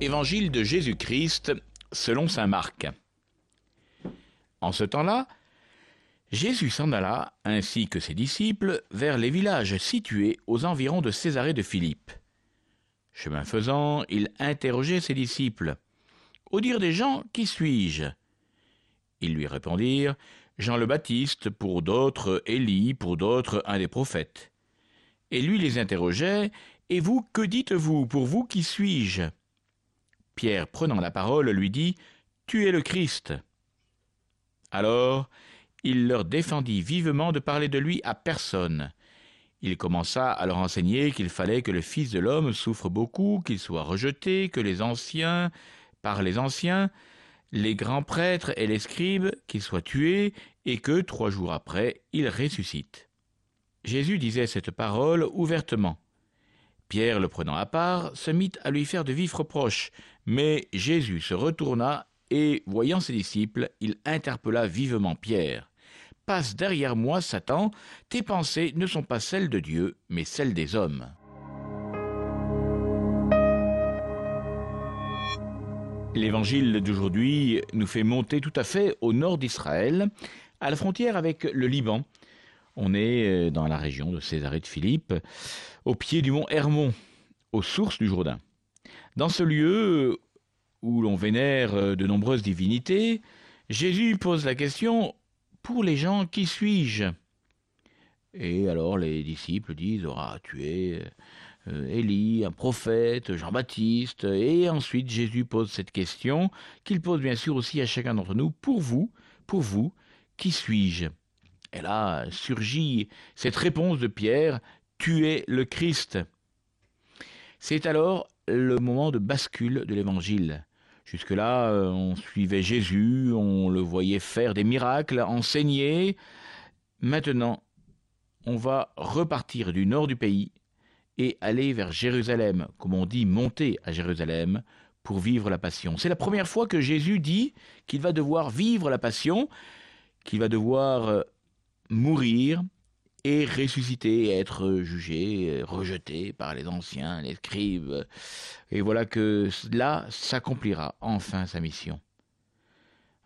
Évangile de Jésus-Christ selon Saint Marc. En ce temps-là, Jésus s'en alla, ainsi que ses disciples, vers les villages situés aux environs de Césarée de Philippe. Chemin faisant, il interrogeait ses disciples. Au dire des gens, qui suis-je? Ils lui répondirent Jean le Baptiste, pour d'autres Élie, pour d'autres un des prophètes. Et lui les interrogeait Et vous, que dites-vous Pour vous, qui suis-je? Pierre, prenant la parole, lui dit Tu es le Christ. Alors, il leur défendit vivement de parler de lui à personne. Il commença à leur enseigner qu'il fallait que le Fils de l'homme souffre beaucoup, qu'il soit rejeté, que les anciens, par les anciens, les grands prêtres et les scribes, qu'il soit tué, et que, trois jours après, il ressuscite. Jésus disait cette parole ouvertement. Pierre, le prenant à part, se mit à lui faire de vifs reproches, mais Jésus se retourna et, voyant ses disciples, il interpella vivement Pierre. Passe derrière moi, Satan, tes pensées ne sont pas celles de Dieu, mais celles des hommes. L'évangile d'aujourd'hui nous fait monter tout à fait au nord d'Israël, à la frontière avec le Liban. On est euh, dans la région de Césarée de Philippe, au pied du mont Hermon, aux sources du Jourdain. Dans ce lieu où l'on vénère euh, de nombreuses divinités, Jésus pose la question Pour les gens, qui suis-je? Et alors les disciples disent Ah, tu es euh, Élie, un prophète, Jean-Baptiste. Et ensuite, Jésus pose cette question, qu'il pose bien sûr aussi à chacun d'entre nous Pour vous, pour vous, qui suis-je? Et là surgit cette réponse de Pierre Tu es le Christ. C'est alors le moment de bascule de l'évangile. Jusque-là, euh, on suivait Jésus, on le voyait faire des miracles, enseigner. Maintenant, on va repartir du nord du pays et aller vers Jérusalem, comme on dit monter à Jérusalem, pour vivre la passion. C'est la première fois que Jésus dit qu'il va devoir vivre la passion, qu'il va devoir euh, mourir, et ressusciter, être jugé, rejeté par les anciens, les scribes. Et voilà que là s'accomplira enfin sa mission.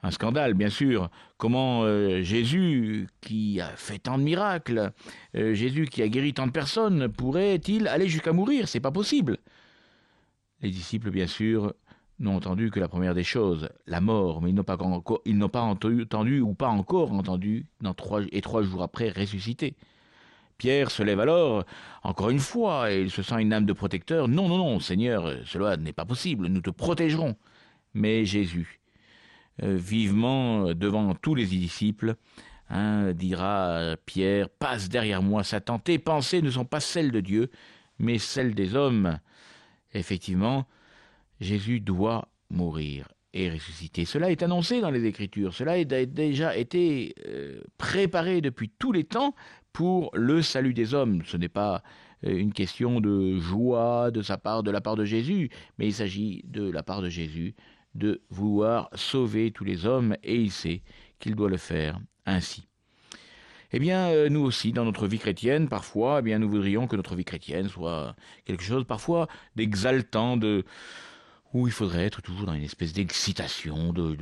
Un scandale, bien sûr. Comment euh, Jésus, qui a fait tant de miracles, euh, Jésus qui a guéri tant de personnes, pourrait-il aller jusqu'à mourir? C'est pas possible. Les disciples, bien sûr, n'ont entendu que la première des choses, la mort, mais ils n'ont pas, entendu, ou pas encore entendu, et trois jours après, ressusciter. Pierre se lève alors, encore une fois, et il se sent une âme de protecteur. Non, non, non, Seigneur, cela n'est pas possible, nous te protégerons. Mais Jésus, euh, vivement devant tous les disciples, hein, dira Pierre, passe derrière moi, Satan, tes pensées ne sont pas celles de Dieu, mais celles des hommes. Effectivement, Jésus doit mourir et ressusciter. Cela est annoncé dans les Écritures, cela a déjà été euh, préparé depuis tous les temps pour le salut des hommes. Ce n'est pas euh, une question de joie de sa part, de la part de Jésus, mais il s'agit de la part de Jésus de vouloir sauver tous les hommes et il sait qu'il doit le faire ainsi. Eh bien, euh, nous aussi, dans notre vie chrétienne, parfois, eh bien, nous voudrions que notre vie chrétienne soit quelque chose, parfois, d'exaltant, de, où il faudrait être toujours dans une espèce d'excitation, de,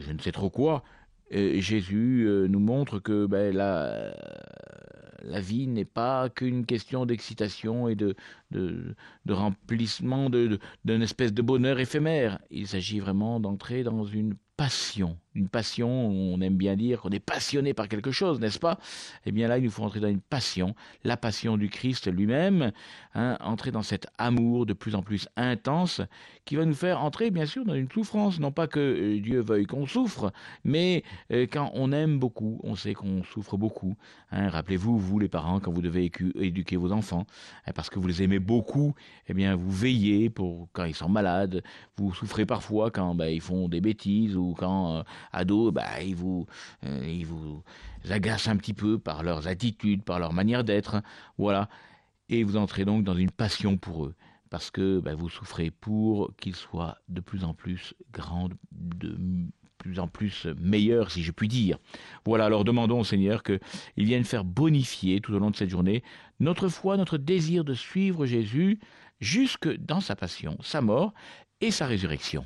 je ne sais trop quoi. Jésus euh, nous montre que ben, la vie n'est pas qu'une question d'excitation et de, de, remplissement d'une espèce de bonheur éphémère. Il s'agit vraiment d'entrer dans une passion, une passion, on aime bien dire qu'on est passionné par quelque chose, n'est-ce pas? Eh bien là, il nous faut entrer dans une passion, la passion du Christ lui-même, hein, entrer dans cet amour de plus en plus intense qui va nous faire entrer, bien sûr, dans une souffrance. Non pas que euh, Dieu veuille qu'on souffre, mais euh, quand on aime beaucoup, on sait qu'on souffre beaucoup. Hein. Rappelez-vous, vous les parents, quand vous devez éduquer vos enfants, hein, parce que vous les aimez beaucoup, eh bien vous veillez pour quand ils sont malades, vous souffrez parfois quand ben, ils font des bêtises ou quand euh, ados, bah, ils vous, euh, ils vous agacent un petit peu par leurs attitudes, par leur manière d'être, voilà. Et vous entrez donc dans une passion pour eux. Parce que bah, vous souffrez pour qu'ils soient de plus en plus grands, de plus en plus meilleurs, si je puis dire. Voilà, alors demandons au Seigneur qu'il vienne faire bonifier tout au long de cette journée notre foi, notre désir de suivre Jésus jusque dans sa passion, sa mort, et sa résurrection.